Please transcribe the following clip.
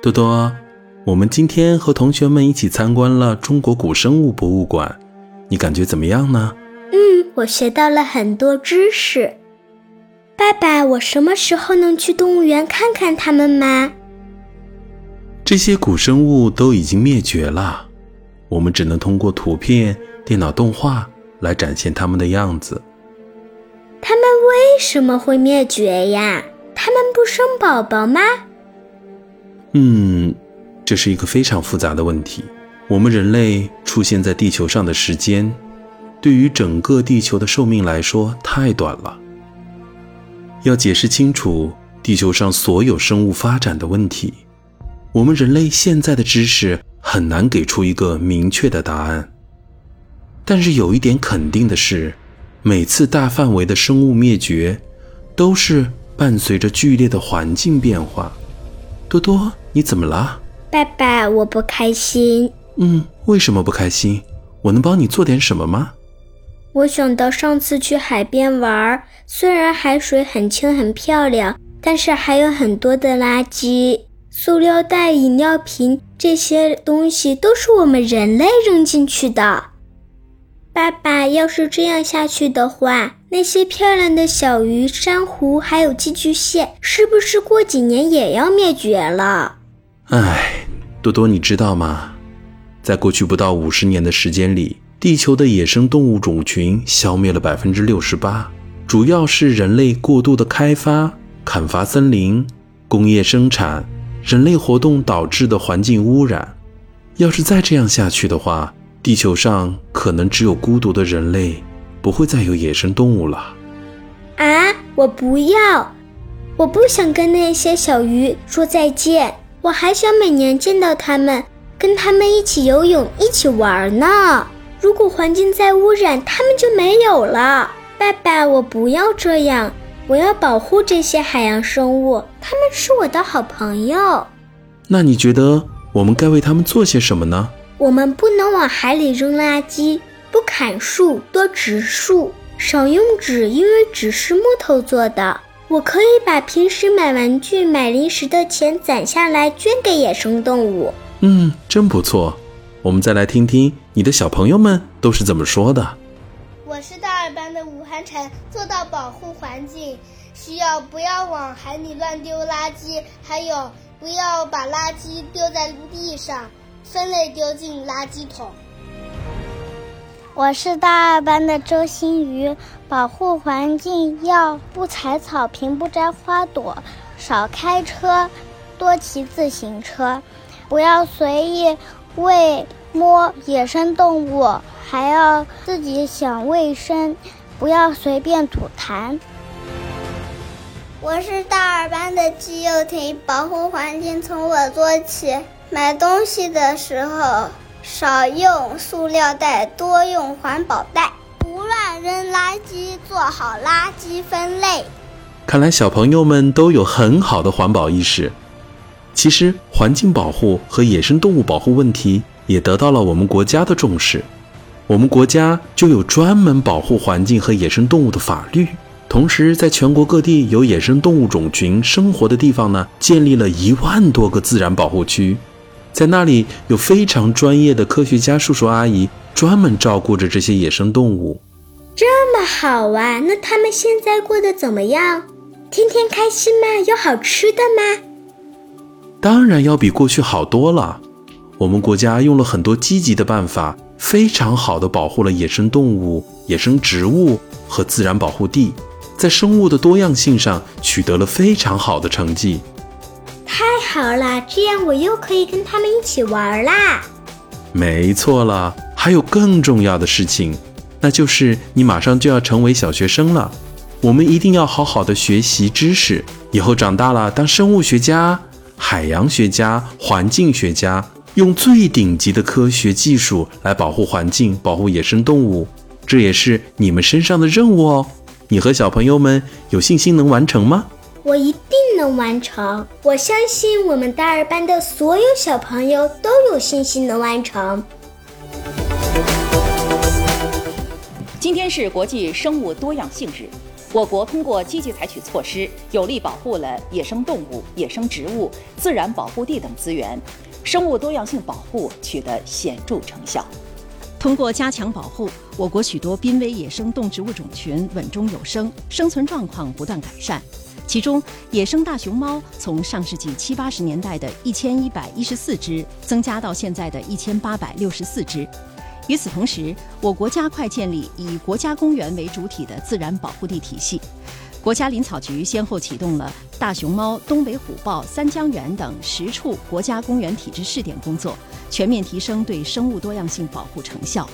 多多，我们今天和同学们一起参观了中国古生物博物馆，你感觉怎么样呢？嗯，我学到了很多知识。爸爸，我什么时候能去动物园看看它们吗？这些古生物都已经灭绝了，我们只能通过图片、电脑动画来展现它们的样子。它们为什么会灭绝呀？它们不生宝宝吗？嗯，这是一个非常复杂的问题。我们人类出现在地球上的时间，对于整个地球的寿命来说太短了。要解释清楚地球上所有生物发展的问题，我们人类现在的知识很难给出一个明确的答案。但是有一点肯定的是，每次大范围的生物灭绝，都是伴随着剧烈的环境变化。多多，你怎么了？爸爸，我不开心。嗯，为什么不开心？我能帮你做点什么吗？我想到上次去海边玩，虽然海水很清很漂亮，但是还有很多的垃圾，塑料袋、饮料瓶这些东西都是我们人类扔进去的。爸爸，要是这样下去的话，那些漂亮的小鱼、珊瑚还有寄居蟹，是不是过几年也要灭绝了？唉，多多，你知道吗？在过去不到五十年的时间里，地球的野生动物种群消灭了百分之六十八，主要是人类过度的开发、砍伐森林、工业生产、人类活动导致的环境污染。要是再这样下去的话，地球上可能只有孤独的人类，不会再有野生动物了。啊！我不要，我不想跟那些小鱼说再见，我还想每年见到它们，跟它们一起游泳，一起玩呢。如果环境再污染，它们就没有了。爸爸，我不要这样，我要保护这些海洋生物，它们是我的好朋友。那你觉得我们该为他们做些什么呢？我们不能往海里扔垃圾，不砍树，多植树，少用纸，因为纸是木头做的。我可以把平时买玩具、买零食的钱攒下来，捐给野生动物。嗯，真不错。我们再来听听你的小朋友们都是怎么说的。我是大二班的吴涵晨，做到保护环境，需要不要往海里乱丢垃圾，还有不要把垃圾丢在地上。分类丢进垃圾桶。我是大二班的周新瑜，保护环境要不踩草坪，不摘花朵，少开车，多骑自行车，不要随意喂摸野生动物，还要自己想卫生，不要随便吐痰。我是大二班的季幼婷，保护环境从我做起。买东西的时候少用塑料袋，多用环保袋，不乱扔垃圾，做好垃圾分类。看来小朋友们都有很好的环保意识。其实，环境保护和野生动物保护问题也得到了我们国家的重视。我们国家就有专门保护环境和野生动物的法律。同时，在全国各地有野生动物种群生活的地方呢，建立了一万多个自然保护区。在那里有非常专业的科学家叔叔阿姨，专门照顾着这些野生动物。这么好啊！那他们现在过得怎么样？天天开心吗？有好吃的吗？当然要比过去好多了。我们国家用了很多积极的办法，非常好的保护了野生动物、野生植物和自然保护地，在生物的多样性上取得了非常好的成绩。好了，这样我又可以跟他们一起玩啦！没错了，还有更重要的事情，那就是你马上就要成为小学生了。我们一定要好好的学习知识，以后长大了当生物学家、海洋学家、环境学家，用最顶级的科学技术来保护环境、保护野生动物。这也是你们身上的任务哦。你和小朋友们有信心能完成吗？我一定能完成！我相信我们大二班的所有小朋友都有信心能完成。今天是国际生物多样性日，我国通过积极采取措施，有力保护了野生动物、野生植物、自然保护地等资源，生物多样性保护取得显著成效。通过加强保护，我国许多濒危野生动植物种群稳中有升，生存状况不断改善。其中，野生大熊猫从上世纪七八十年代的一千一百一十四只，增加到现在的一千八百六十四只。与此同时，我国加快建立以国家公园为主体的自然保护地体系。国家林草局先后启动了大熊猫、东北虎豹、三江源等十处国家公园体制试点工作，全面提升对生物多样性保护成效。